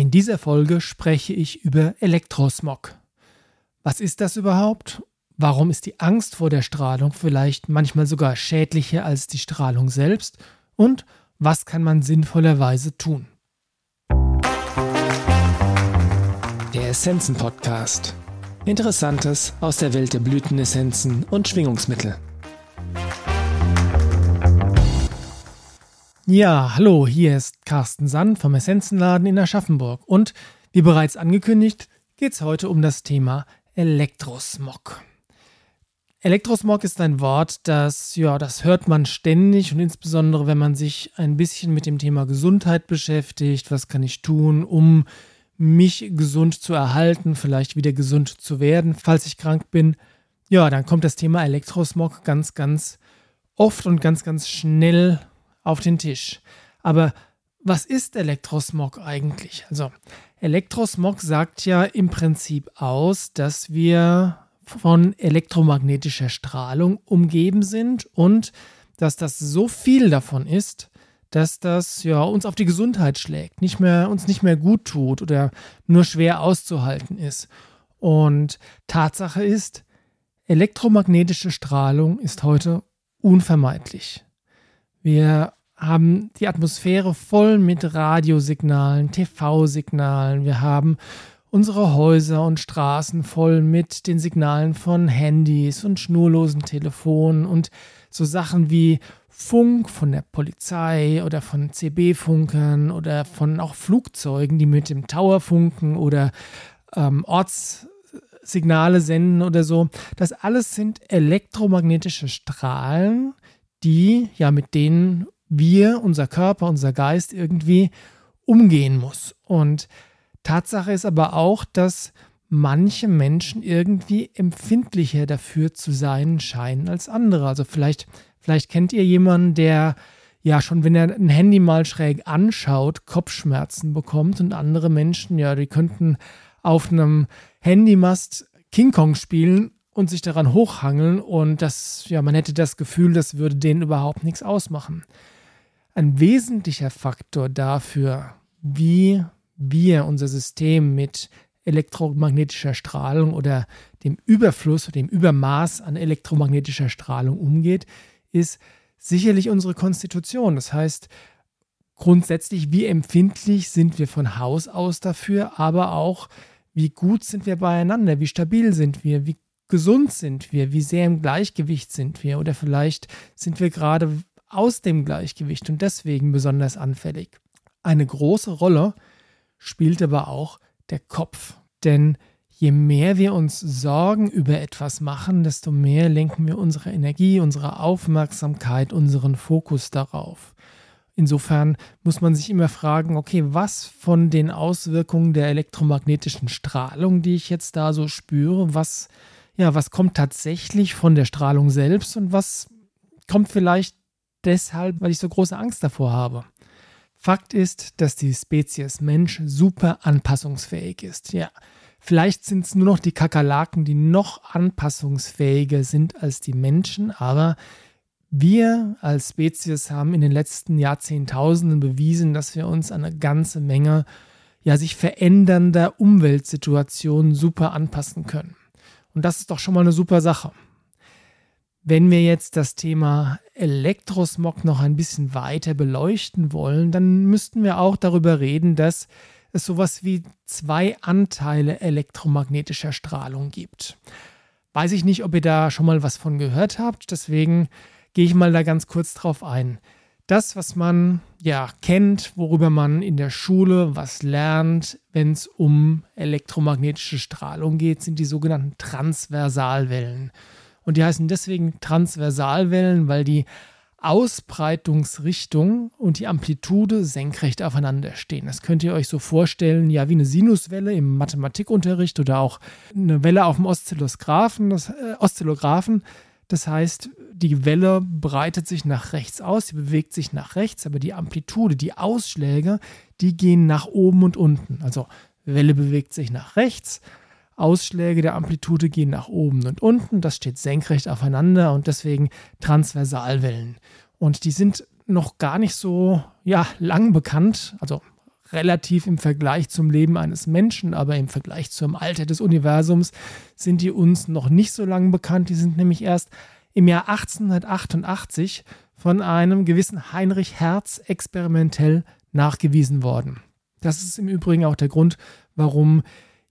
In dieser Folge spreche ich über Elektrosmog. Was ist das überhaupt? Warum ist die Angst vor der Strahlung vielleicht manchmal sogar schädlicher als die Strahlung selbst? Und was kann man sinnvollerweise tun? Der Essenzen Podcast. Interessantes aus der Welt der Blütenessenzen und Schwingungsmittel. Ja, hallo, hier ist Carsten Sand vom Essenzenladen in Aschaffenburg und wie bereits angekündigt, geht es heute um das Thema Elektrosmog. Elektrosmog ist ein Wort, das, ja, das hört man ständig und insbesondere, wenn man sich ein bisschen mit dem Thema Gesundheit beschäftigt. Was kann ich tun, um mich gesund zu erhalten, vielleicht wieder gesund zu werden, falls ich krank bin? Ja, dann kommt das Thema Elektrosmog ganz, ganz oft und ganz, ganz schnell auf den Tisch. Aber was ist Elektrosmog eigentlich? Also Elektrosmog sagt ja im Prinzip aus, dass wir von elektromagnetischer Strahlung umgeben sind und dass das so viel davon ist, dass das ja uns auf die Gesundheit schlägt, nicht mehr, uns nicht mehr gut tut oder nur schwer auszuhalten ist. Und Tatsache ist, elektromagnetische Strahlung ist heute unvermeidlich. Wir haben die Atmosphäre voll mit Radiosignalen, TV-Signalen. Wir haben unsere Häuser und Straßen voll mit den Signalen von Handys und schnurlosen Telefonen und so Sachen wie Funk von der Polizei oder von CB-Funkern oder von auch Flugzeugen, die mit dem Tower funken oder ähm, Ortssignale senden oder so. Das alles sind elektromagnetische Strahlen, die ja mit denen wir, unser Körper, unser Geist irgendwie umgehen muss. Und Tatsache ist aber auch, dass manche Menschen irgendwie empfindlicher dafür zu sein scheinen als andere. Also vielleicht, vielleicht kennt ihr jemanden, der ja schon, wenn er ein Handy mal schräg anschaut, Kopfschmerzen bekommt und andere Menschen, ja, die könnten auf einem Handymast King Kong spielen und sich daran hochhangeln und das, ja, man hätte das Gefühl, das würde denen überhaupt nichts ausmachen. Ein wesentlicher Faktor dafür, wie wir unser System mit elektromagnetischer Strahlung oder dem Überfluss dem Übermaß an elektromagnetischer Strahlung umgeht, ist sicherlich unsere Konstitution. Das heißt, grundsätzlich, wie empfindlich sind wir von Haus aus dafür, aber auch, wie gut sind wir beieinander, wie stabil sind wir, wie gesund sind wir, wie sehr im Gleichgewicht sind wir oder vielleicht sind wir gerade aus dem Gleichgewicht und deswegen besonders anfällig. Eine große Rolle spielt aber auch der Kopf, denn je mehr wir uns Sorgen über etwas machen, desto mehr lenken wir unsere Energie, unsere Aufmerksamkeit, unseren Fokus darauf. Insofern muss man sich immer fragen, okay, was von den Auswirkungen der elektromagnetischen Strahlung, die ich jetzt da so spüre, was ja, was kommt tatsächlich von der Strahlung selbst und was kommt vielleicht deshalb, weil ich so große Angst davor habe. Fakt ist, dass die Spezies Mensch super anpassungsfähig ist. Ja, vielleicht sind es nur noch die Kakerlaken, die noch anpassungsfähiger sind als die Menschen, aber wir als Spezies haben in den letzten Jahrzehntausenden bewiesen, dass wir uns an eine ganze Menge ja, sich verändernder Umweltsituationen super anpassen können. Und das ist doch schon mal eine super Sache. Wenn wir jetzt das Thema Elektrosmog noch ein bisschen weiter beleuchten wollen, dann müssten wir auch darüber reden, dass es sowas wie zwei Anteile elektromagnetischer Strahlung gibt. Weiß ich nicht, ob ihr da schon mal was von gehört habt, deswegen gehe ich mal da ganz kurz drauf ein. Das, was man ja kennt, worüber man in der Schule was lernt, wenn es um elektromagnetische Strahlung geht, sind die sogenannten Transversalwellen. Und die heißen deswegen Transversalwellen, weil die Ausbreitungsrichtung und die Amplitude senkrecht aufeinander stehen. Das könnt ihr euch so vorstellen, ja, wie eine Sinuswelle im Mathematikunterricht oder auch eine Welle auf dem Oszillographen. Das, äh, Oszillographen. Das heißt, die Welle breitet sich nach rechts aus, sie bewegt sich nach rechts, aber die Amplitude, die Ausschläge, die gehen nach oben und unten. Also Welle bewegt sich nach rechts, Ausschläge der Amplitude gehen nach oben und unten. Das steht senkrecht aufeinander und deswegen Transversalwellen. Und die sind noch gar nicht so ja, lang bekannt, also relativ im Vergleich zum Leben eines Menschen, aber im Vergleich zum Alter des Universums sind die uns noch nicht so lange bekannt. Die sind nämlich erst im Jahr 1888 von einem gewissen Heinrich Hertz experimentell nachgewiesen worden. Das ist im Übrigen auch der Grund, warum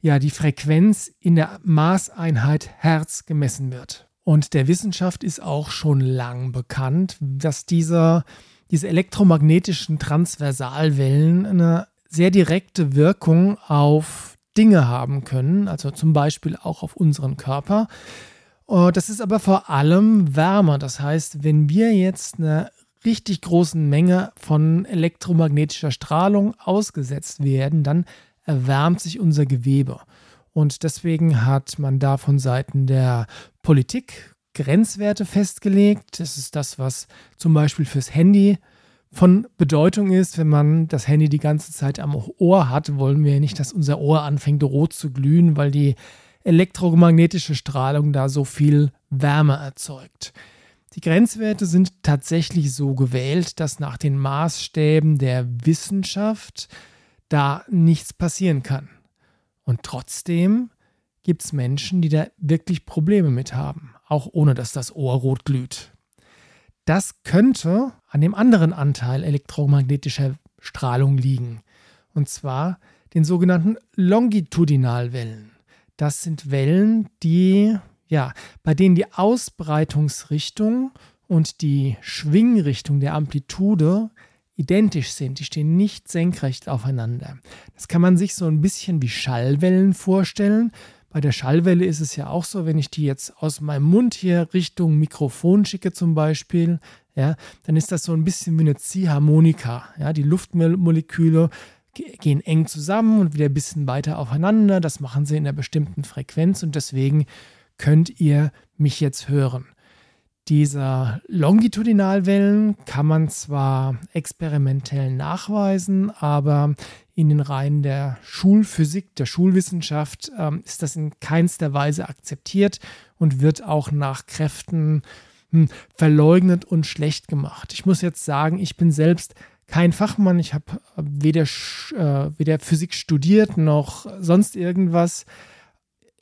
ja die Frequenz in der Maßeinheit Hertz gemessen wird. Und der Wissenschaft ist auch schon lang bekannt, dass dieser, diese elektromagnetischen Transversalwellen eine sehr direkte Wirkung auf Dinge haben können, also zum Beispiel auch auf unseren Körper. Das ist aber vor allem Wärme. Das heißt, wenn wir jetzt eine richtig großen Menge von elektromagnetischer Strahlung ausgesetzt werden, dann erwärmt sich unser Gewebe. Und deswegen hat man da von Seiten der Politik Grenzwerte festgelegt. Das ist das, was zum Beispiel fürs Handy von Bedeutung ist. Wenn man das Handy die ganze Zeit am Ohr hat, wollen wir nicht, dass unser Ohr anfängt rot zu glühen, weil die elektromagnetische Strahlung da so viel Wärme erzeugt. Die Grenzwerte sind tatsächlich so gewählt, dass nach den Maßstäben der Wissenschaft da nichts passieren kann. Und trotzdem gibt es Menschen, die da wirklich Probleme mit haben, auch ohne dass das Ohr rot glüht. Das könnte an dem anderen Anteil elektromagnetischer Strahlung liegen, und zwar den sogenannten Longitudinalwellen. Das sind Wellen, die ja, bei denen die Ausbreitungsrichtung und die Schwingrichtung der Amplitude identisch sind. Die stehen nicht senkrecht aufeinander. Das kann man sich so ein bisschen wie Schallwellen vorstellen. Bei der Schallwelle ist es ja auch so, wenn ich die jetzt aus meinem Mund hier Richtung Mikrofon schicke zum Beispiel, ja, dann ist das so ein bisschen wie eine Ziehharmonika. Ja, die Luftmoleküle gehen eng zusammen und wieder ein bisschen weiter aufeinander. Das machen sie in einer bestimmten Frequenz und deswegen könnt ihr mich jetzt hören. Diese Longitudinalwellen kann man zwar experimentell nachweisen, aber in den Reihen der Schulphysik, der Schulwissenschaft ähm, ist das in keinster Weise akzeptiert und wird auch nach Kräften hm, verleugnet und schlecht gemacht. Ich muss jetzt sagen, ich bin selbst kein Fachmann. Ich habe weder, äh, weder Physik studiert noch sonst irgendwas.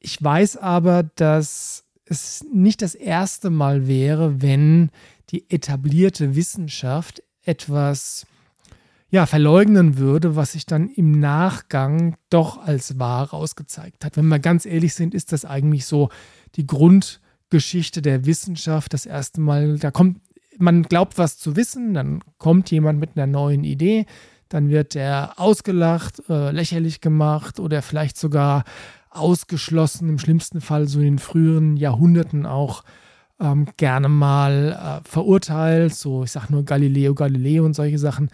Ich weiß aber, dass es nicht das erste Mal wäre, wenn die etablierte Wissenschaft etwas ja, verleugnen würde, was sich dann im Nachgang doch als wahr ausgezeigt hat. Wenn wir ganz ehrlich sind, ist das eigentlich so die Grundgeschichte der Wissenschaft. Das erste Mal, da kommt, man glaubt was zu wissen, dann kommt jemand mit einer neuen Idee, dann wird er ausgelacht, äh, lächerlich gemacht oder vielleicht sogar ausgeschlossen, im schlimmsten Fall so in den früheren Jahrhunderten auch ähm, gerne mal äh, verurteilt, so ich sage nur Galileo Galileo und solche Sachen.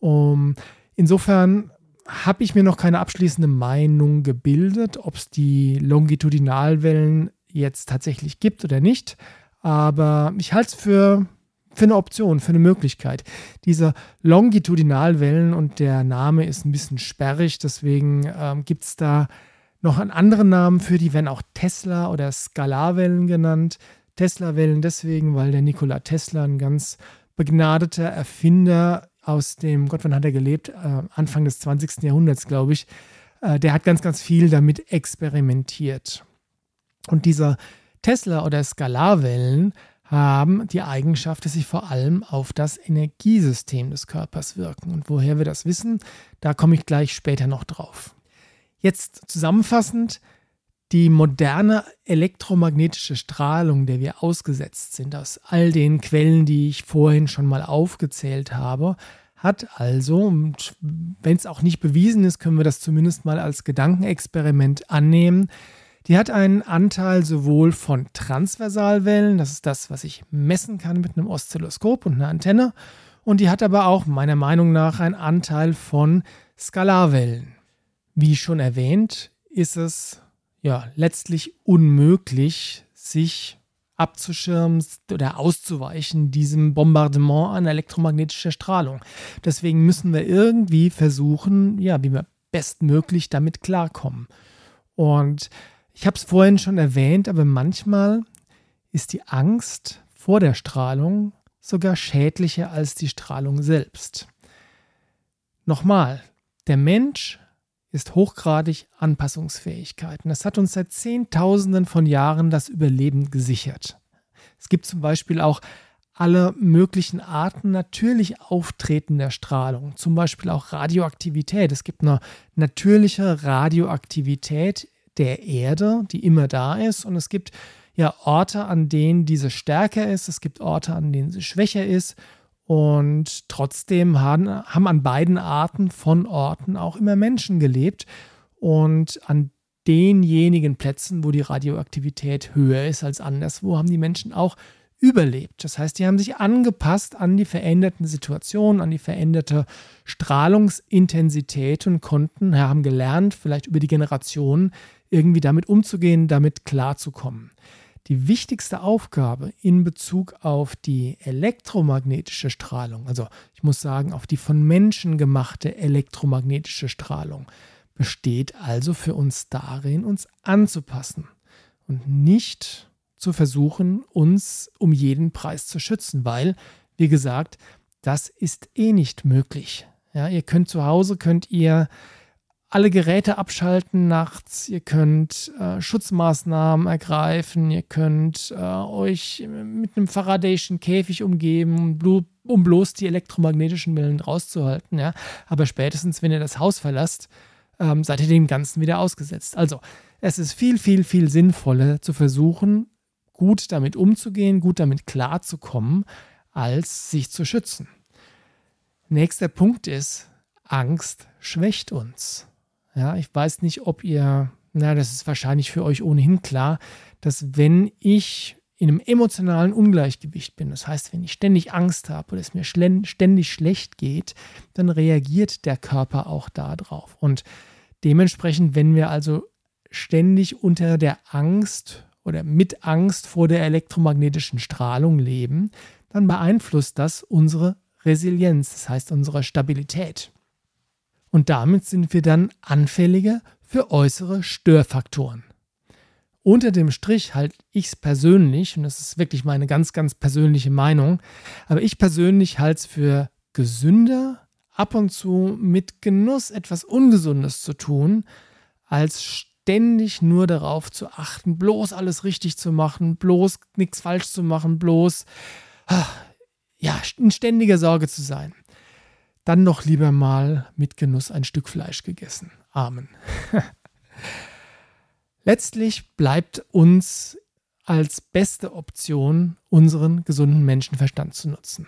Um, insofern habe ich mir noch keine abschließende Meinung gebildet, ob es die Longitudinalwellen jetzt tatsächlich gibt oder nicht. Aber ich halte es für, für eine Option, für eine Möglichkeit. Diese Longitudinalwellen und der Name ist ein bisschen sperrig, deswegen ähm, gibt es da noch einen anderen Namen für die, werden auch Tesla oder Skalarwellen genannt. Tesla-Wellen deswegen, weil der Nikola Tesla ein ganz begnadeter Erfinder aus dem, Gott, wann hat er gelebt? Äh, Anfang des 20. Jahrhunderts, glaube ich. Äh, der hat ganz, ganz viel damit experimentiert. Und dieser Tesla oder Skalarwellen haben die Eigenschaft, dass sie vor allem auf das Energiesystem des Körpers wirken. Und woher wir das wissen, da komme ich gleich später noch drauf. Jetzt zusammenfassend, die moderne elektromagnetische Strahlung, der wir ausgesetzt sind, aus all den Quellen, die ich vorhin schon mal aufgezählt habe, hat also, und wenn es auch nicht bewiesen ist, können wir das zumindest mal als Gedankenexperiment annehmen, die hat einen Anteil sowohl von Transversalwellen, das ist das, was ich messen kann mit einem Oszilloskop und einer Antenne, und die hat aber auch meiner Meinung nach einen Anteil von Skalarwellen. Wie schon erwähnt, ist es ja letztlich unmöglich, sich abzuschirmen oder auszuweichen diesem Bombardement an elektromagnetischer Strahlung. Deswegen müssen wir irgendwie versuchen, ja, wie wir bestmöglich damit klarkommen. Und ich habe es vorhin schon erwähnt, aber manchmal ist die Angst vor der Strahlung sogar schädlicher als die Strahlung selbst. Nochmal, Der Mensch ist hochgradig Anpassungsfähigkeit. Und das hat uns seit Zehntausenden von Jahren das Überleben gesichert. Es gibt zum Beispiel auch alle möglichen Arten natürlich auftretender Strahlung, zum Beispiel auch Radioaktivität. Es gibt eine natürliche Radioaktivität der Erde, die immer da ist, und es gibt ja Orte, an denen diese stärker ist, es gibt Orte, an denen sie schwächer ist, und trotzdem haben, haben an beiden Arten von Orten auch immer Menschen gelebt. Und an denjenigen Plätzen, wo die Radioaktivität höher ist als anderswo, haben die Menschen auch überlebt. Das heißt, die haben sich angepasst an die veränderten Situationen, an die veränderte Strahlungsintensität und konnten, haben gelernt, vielleicht über die Generationen irgendwie damit umzugehen, damit klarzukommen. Die wichtigste Aufgabe in Bezug auf die elektromagnetische Strahlung, also ich muss sagen, auf die von Menschen gemachte elektromagnetische Strahlung, besteht also für uns darin, uns anzupassen und nicht zu versuchen, uns um jeden Preis zu schützen, weil, wie gesagt, das ist eh nicht möglich. Ja, ihr könnt zu Hause, könnt ihr alle Geräte abschalten nachts, ihr könnt äh, Schutzmaßnahmen ergreifen, ihr könnt äh, euch mit einem Faradayschen Käfig umgeben, um bloß die elektromagnetischen Wellen rauszuhalten. Ja? Aber spätestens, wenn ihr das Haus verlasst, ähm, seid ihr dem Ganzen wieder ausgesetzt. Also, es ist viel, viel, viel sinnvoller zu versuchen, gut damit umzugehen, gut damit klarzukommen, als sich zu schützen. Nächster Punkt ist, Angst schwächt uns. Ja, ich weiß nicht, ob ihr, na, das ist wahrscheinlich für euch ohnehin klar, dass wenn ich in einem emotionalen Ungleichgewicht bin, das heißt, wenn ich ständig Angst habe oder es mir ständig schlecht geht, dann reagiert der Körper auch darauf. Und dementsprechend, wenn wir also ständig unter der Angst oder mit Angst vor der elektromagnetischen Strahlung leben, dann beeinflusst das unsere Resilienz, das heißt unsere Stabilität. Und damit sind wir dann anfälliger für äußere Störfaktoren. Unter dem Strich halte ich es persönlich, und das ist wirklich meine ganz, ganz persönliche Meinung, aber ich persönlich halte es für gesünder, ab und zu mit Genuss etwas Ungesundes zu tun, als ständig nur darauf zu achten, bloß alles richtig zu machen, bloß nichts falsch zu machen, bloß ah, ja, in ständiger Sorge zu sein. Dann noch lieber mal mit Genuss ein Stück Fleisch gegessen. Amen. Letztlich bleibt uns als beste Option, unseren gesunden Menschenverstand zu nutzen.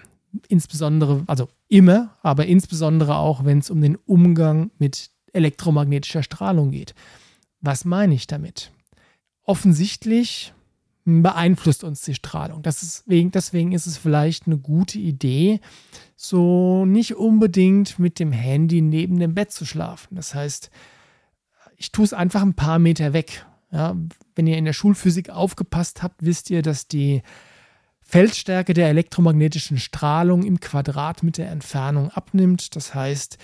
Insbesondere, also immer, aber insbesondere auch, wenn es um den Umgang mit elektromagnetischer Strahlung geht. Was meine ich damit? Offensichtlich beeinflusst uns die Strahlung. Deswegen, deswegen ist es vielleicht eine gute Idee, so nicht unbedingt mit dem Handy neben dem Bett zu schlafen. Das heißt, ich tue es einfach ein paar Meter weg. Ja, wenn ihr in der Schulphysik aufgepasst habt, wisst ihr, dass die Feldstärke der elektromagnetischen Strahlung im Quadrat mit der Entfernung abnimmt. Das heißt,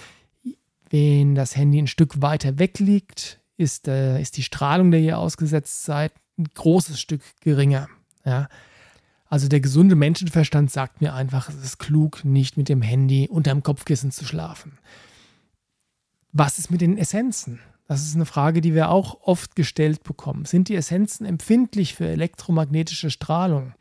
wenn das Handy ein Stück weiter weg liegt, ist, äh, ist die Strahlung, der ihr ausgesetzt seid, ein großes Stück geringer. Ja? Also der gesunde Menschenverstand sagt mir einfach, es ist klug, nicht mit dem Handy unterm Kopfkissen zu schlafen. Was ist mit den Essenzen? Das ist eine Frage, die wir auch oft gestellt bekommen. Sind die Essenzen empfindlich für elektromagnetische Strahlung?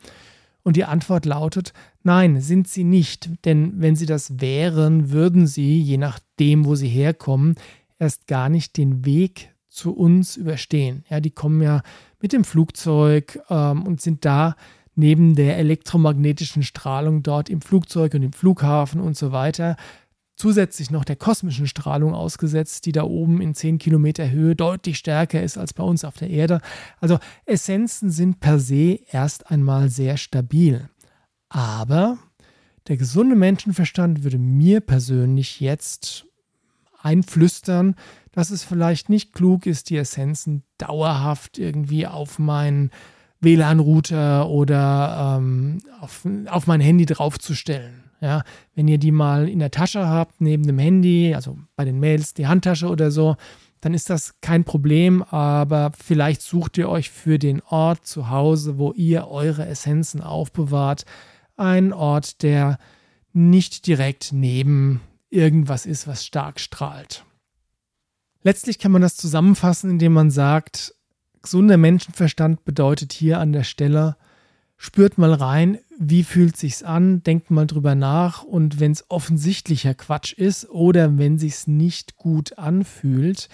Und die Antwort lautet, nein, sind sie nicht. Denn wenn sie das wären, würden sie, je nachdem, wo sie herkommen, erst gar nicht den Weg zu uns überstehen. Ja, die kommen ja mit dem Flugzeug ähm, und sind da neben der elektromagnetischen Strahlung dort im Flugzeug und im Flughafen und so weiter zusätzlich noch der kosmischen Strahlung ausgesetzt, die da oben in 10 Kilometer Höhe deutlich stärker ist als bei uns auf der Erde. Also Essenzen sind per se erst einmal sehr stabil. Aber der gesunde Menschenverstand würde mir persönlich jetzt einflüstern, dass es vielleicht nicht klug ist, die Essenzen dauerhaft irgendwie auf meinen WLAN-Router oder ähm, auf, auf mein Handy draufzustellen. Ja, wenn ihr die mal in der Tasche habt, neben dem Handy, also bei den Mails die Handtasche oder so, dann ist das kein Problem, aber vielleicht sucht ihr euch für den Ort zu Hause, wo ihr eure Essenzen aufbewahrt, einen Ort, der nicht direkt neben irgendwas ist, was stark strahlt. Letztlich kann man das zusammenfassen, indem man sagt, gesunder Menschenverstand bedeutet hier an der Stelle, spürt mal rein, wie fühlt sich's an, denkt mal drüber nach und wenn es offensichtlicher Quatsch ist oder wenn sich's nicht gut anfühlt,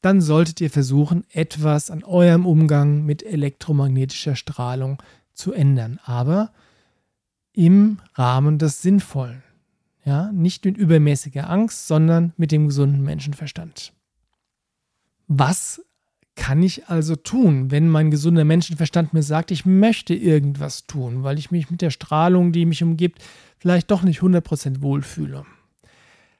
dann solltet ihr versuchen, etwas an eurem Umgang mit elektromagnetischer Strahlung zu ändern, aber im Rahmen des Sinnvollen. Ja, nicht mit übermäßiger Angst, sondern mit dem gesunden Menschenverstand. Was kann ich also tun, wenn mein gesunder Menschenverstand mir sagt, ich möchte irgendwas tun, weil ich mich mit der Strahlung, die mich umgibt, vielleicht doch nicht 100% wohlfühle?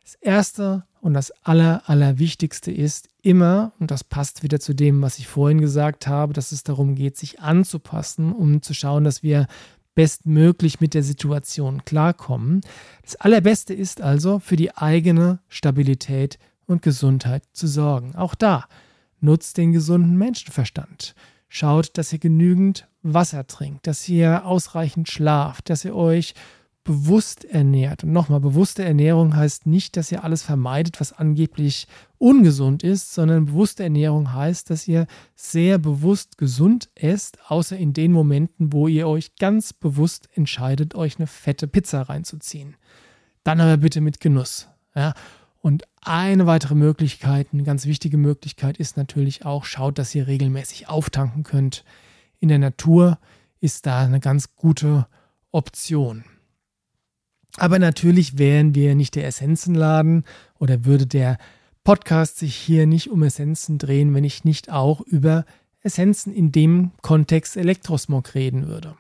Das Erste und das Aller, Allerwichtigste ist immer, und das passt wieder zu dem, was ich vorhin gesagt habe, dass es darum geht, sich anzupassen, um zu schauen, dass wir bestmöglich mit der Situation klarkommen. Das Allerbeste ist also, für die eigene Stabilität und Gesundheit zu sorgen. Auch da nutzt den gesunden Menschenverstand. Schaut, dass ihr genügend Wasser trinkt, dass ihr ausreichend schlaft, dass ihr euch bewusst ernährt. Und nochmal, bewusste Ernährung heißt nicht, dass ihr alles vermeidet, was angeblich ungesund ist, sondern bewusste Ernährung heißt, dass ihr sehr bewusst gesund esst, außer in den Momenten, wo ihr euch ganz bewusst entscheidet, euch eine fette Pizza reinzuziehen. Dann aber bitte mit Genuss. Ja? Und eine weitere Möglichkeit, eine ganz wichtige Möglichkeit ist natürlich auch, schaut, dass ihr regelmäßig auftanken könnt. In der Natur ist da eine ganz gute Option. Aber natürlich wären wir nicht der Essenzenladen oder würde der Podcast sich hier nicht um Essenzen drehen, wenn ich nicht auch über Essenzen in dem Kontext Elektrosmog reden würde.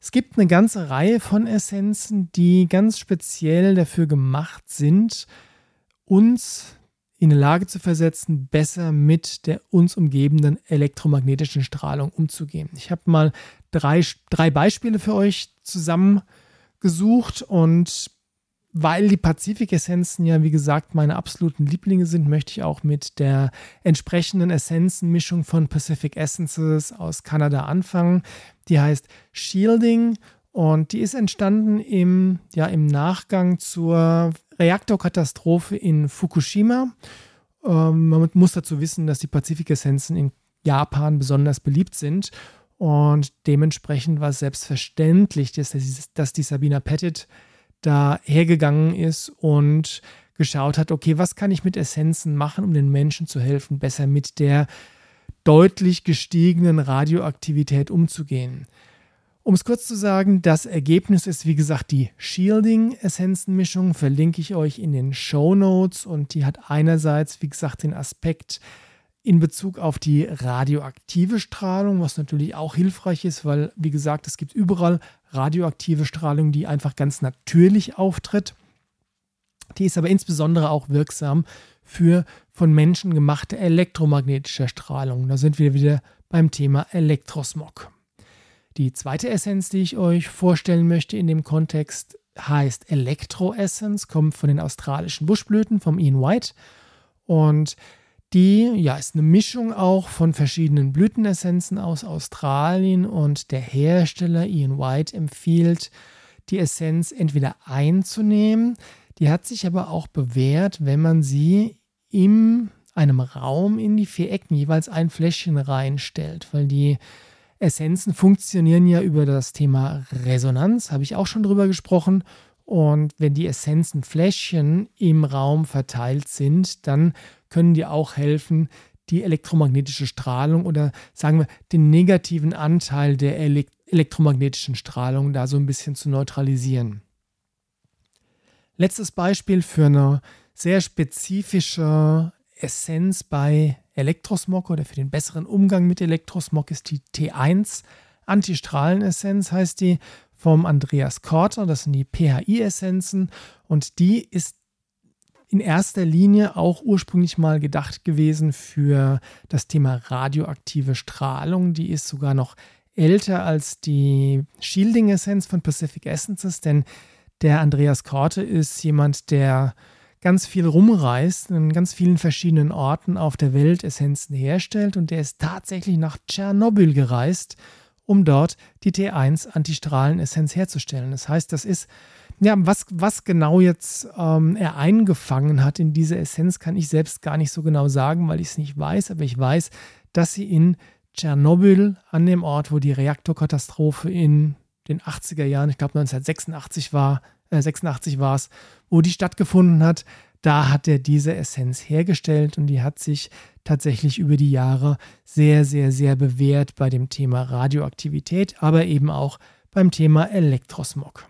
Es gibt eine ganze Reihe von Essenzen, die ganz speziell dafür gemacht sind, uns in die Lage zu versetzen, besser mit der uns umgebenden elektromagnetischen Strahlung umzugehen. Ich habe mal drei, drei Beispiele für euch zusammengesucht und weil die Pazifik-Essenzen ja, wie gesagt, meine absoluten Lieblinge sind, möchte ich auch mit der entsprechenden Essenzenmischung von Pacific Essences aus Kanada anfangen. Die heißt Shielding und die ist entstanden im, ja, im Nachgang zur Reaktorkatastrophe in Fukushima. Ähm, man muss dazu wissen, dass die Pazifik-Essenzen in Japan besonders beliebt sind. Und dementsprechend war es selbstverständlich, dass, die Sabina Pettit da hergegangen ist und geschaut hat, okay, was kann ich mit Essenzen machen, um den Menschen zu helfen, besser mit der deutlich gestiegenen Radioaktivität umzugehen. Um es kurz zu sagen, das Ergebnis ist wie gesagt die Shielding-Essenzenmischung, verlinke ich euch in den Show Notes und die hat einerseits, wie gesagt, den Aspekt in Bezug auf die radioaktive Strahlung, was natürlich auch hilfreich ist, weil, wie gesagt, es gibt überall radioaktive Strahlung, die einfach ganz natürlich auftritt. Die ist aber insbesondere auch wirksam für von Menschen gemachte elektromagnetische Strahlung. Da sind wir wieder beim Thema Elektrosmog. Die zweite Essenz, die ich euch vorstellen möchte in dem Kontext, heißt Elektro-Essence, kommt von den australischen Buschblüten vom Ian White. Und die ja, ist eine Mischung auch von verschiedenen Blütenessenzen aus Australien und der Hersteller Ian White empfiehlt, die Essenz entweder einzunehmen, die hat sich aber auch bewährt, wenn man sie in einem Raum in die vier Ecken jeweils ein Fläschchen reinstellt, weil die Essenzen funktionieren ja über das Thema Resonanz, habe ich auch schon drüber gesprochen. Und wenn die Essenzenfläschchen im Raum verteilt sind, dann können die auch helfen, die elektromagnetische Strahlung oder sagen wir den negativen Anteil der elektromagnetischen Strahlung da so ein bisschen zu neutralisieren. Letztes Beispiel für eine sehr spezifische Essenz bei Elektrosmog oder für den besseren Umgang mit Elektrosmog ist die T1 Antistrahlenessenz, heißt die vom Andreas Korter. Das sind die PHI-Essenzen und die ist in erster Linie auch ursprünglich mal gedacht gewesen für das Thema radioaktive Strahlung. Die ist sogar noch älter als die Shielding-Essenz von Pacific Essences, denn der Andreas Korte ist jemand, der ganz viel rumreist, in ganz vielen verschiedenen Orten auf der Welt Essenzen herstellt und der ist tatsächlich nach Tschernobyl gereist, um dort die T1 Antistrahlenessenz herzustellen. Das heißt, das ist ja, was, was genau jetzt ähm, er eingefangen hat in diese Essenz, kann ich selbst gar nicht so genau sagen, weil ich es nicht weiß. Aber ich weiß, dass sie in Tschernobyl, an dem Ort, wo die Reaktorkatastrophe in den 80er Jahren, ich glaube 1986 war, äh, 86 war es, wo die stattgefunden hat, da hat er diese Essenz hergestellt und die hat sich tatsächlich über die Jahre sehr, sehr, sehr bewährt bei dem Thema Radioaktivität, aber eben auch beim Thema Elektrosmog.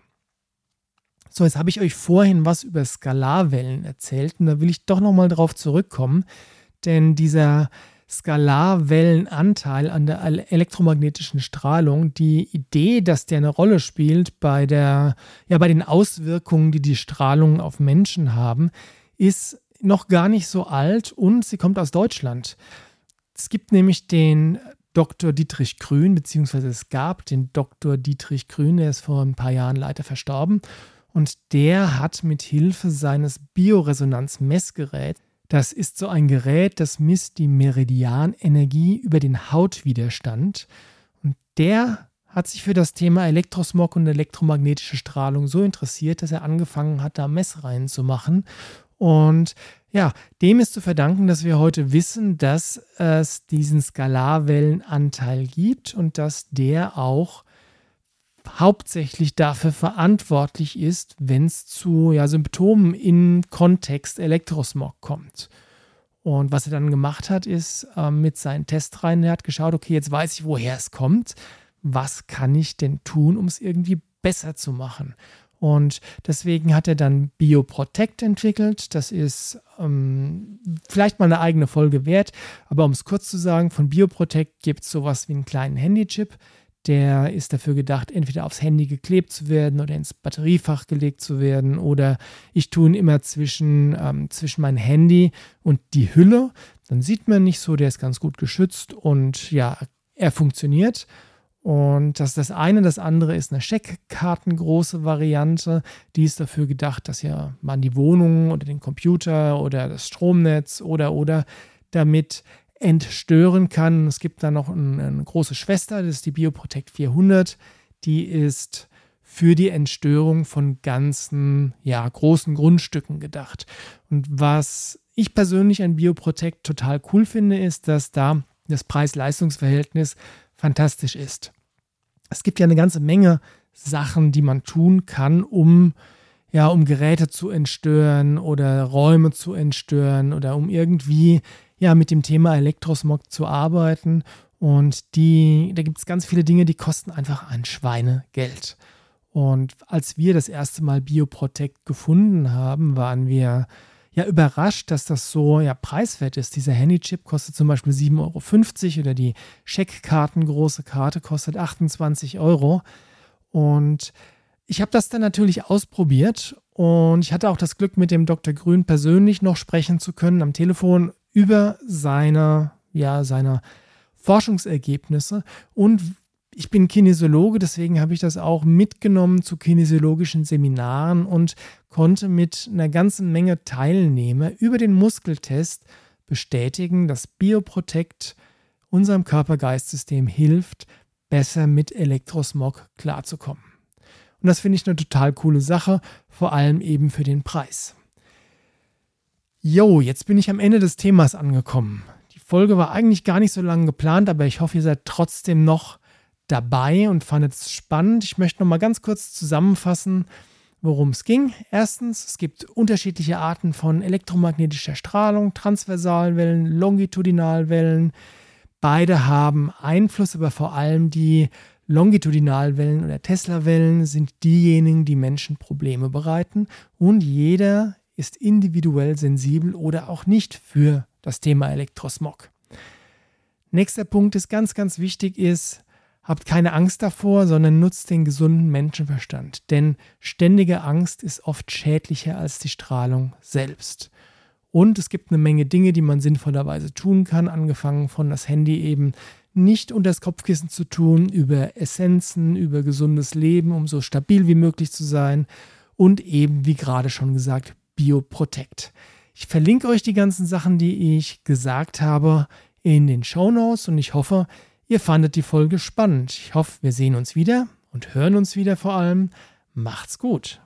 So, jetzt habe ich euch vorhin was über Skalarwellen erzählt und da will ich doch nochmal drauf zurückkommen, denn dieser Skalarwellenanteil an der elektromagnetischen Strahlung, die Idee, dass der eine Rolle spielt bei, der, ja, bei den Auswirkungen, die die Strahlungen auf Menschen haben, ist noch gar nicht so alt und sie kommt aus Deutschland. Es gibt nämlich den Dr. Dietrich Grün, beziehungsweise es gab den Dr. Dietrich Grün, der ist vor ein paar Jahren leider verstorben. Und der hat mit Hilfe seines Bioresonanzmessgeräts, das ist so ein Gerät, das misst die Meridianenergie über den Hautwiderstand. Und der hat sich für das Thema Elektrosmog und elektromagnetische Strahlung so interessiert, dass er angefangen hat, da Messreihen zu machen. Und ja, dem ist zu verdanken, dass wir heute wissen, dass es diesen Skalarwellenanteil gibt und dass der auch hauptsächlich dafür verantwortlich ist, wenn es zu ja, Symptomen im Kontext Elektrosmog kommt. Und was er dann gemacht hat, ist äh, mit seinen Testreihen, er hat geschaut, okay, jetzt weiß ich, woher es kommt. Was kann ich denn tun, um es irgendwie besser zu machen? Und deswegen hat er dann BioProtect entwickelt. Das ist ähm, vielleicht mal eine eigene Folge wert. Aber um es kurz zu sagen, von BioProtect gibt es sowas wie einen kleinen Handychip der ist dafür gedacht, entweder aufs Handy geklebt zu werden oder ins Batteriefach gelegt zu werden. Oder ich tue ihn immer zwischen, ähm, zwischen mein Handy und die Hülle. Dann sieht man nicht so, der ist ganz gut geschützt und ja, er funktioniert. Und das ist das eine. Das andere ist eine Scheckkartengroße Variante. Die ist dafür gedacht, dass ja man die Wohnung oder den Computer oder das Stromnetz oder oder damit entstören kann. Es gibt da noch eine, eine große Schwester, das ist die Bioprotect 400. Die ist für die Entstörung von ganzen, ja, großen Grundstücken gedacht. Und was ich persönlich an Bioprotect total cool finde, ist, dass da das Preis-Leistungs-Verhältnis fantastisch ist. Es gibt ja eine ganze Menge Sachen, die man tun kann, um ja, um Geräte zu entstören oder Räume zu entstören oder um irgendwie ja, mit dem Thema Elektrosmog zu arbeiten. Und die, da gibt es ganz viele Dinge, die kosten einfach ein Schweinegeld. Und als wir das erste Mal Bioprotect gefunden haben, waren wir ja überrascht, dass das so ja preiswert ist. Dieser Handychip kostet zum Beispiel 7,50 Euro oder die Scheckkarten große Karte kostet 28 Euro. Und ich habe das dann natürlich ausprobiert und ich hatte auch das Glück, mit dem Dr. Grün persönlich noch sprechen zu können am Telefon über seine, ja, seine Forschungsergebnisse und ich bin Kinesiologe, deswegen habe ich das auch mitgenommen zu kinesiologischen Seminaren und konnte mit einer ganzen Menge Teilnehmer über den Muskeltest bestätigen, dass Bioprotect unserem Körper-Geist-System hilft, besser mit Elektrosmog klarzukommen. Und das finde ich eine total coole Sache, vor allem eben für den Preis. Jo, jetzt bin ich am Ende des Themas angekommen. Die Folge war eigentlich gar nicht so lange geplant, aber ich hoffe, ihr seid trotzdem noch dabei und fandet es spannend. Ich möchte noch mal ganz kurz zusammenfassen, worum es ging. Erstens, es gibt unterschiedliche Arten von elektromagnetischer Strahlung, Transversalwellen, Longitudinalwellen. Beide haben Einfluss, aber vor allem die Longitudinalwellen oder Tesla-Wellen sind diejenigen, die Menschen Probleme bereiten und jeder ist individuell sensibel oder auch nicht für das Thema Elektrosmog. Nächster Punkt ist ganz, ganz wichtig ist, habt keine Angst davor, sondern nutzt den gesunden Menschenverstand. Denn ständige Angst ist oft schädlicher als die Strahlung selbst. Und es gibt eine Menge Dinge, die man sinnvollerweise tun kann, angefangen von das Handy eben nicht unter das Kopfkissen zu tun, über Essenzen, über gesundes Leben, um so stabil wie möglich zu sein und eben, wie gerade schon gesagt, BioProtect. Ich verlinke euch die ganzen Sachen, die ich gesagt habe, in den Show Notes und ich hoffe, ihr fandet die Folge spannend. Ich hoffe, wir sehen uns wieder und hören uns wieder vor allem. Macht's gut.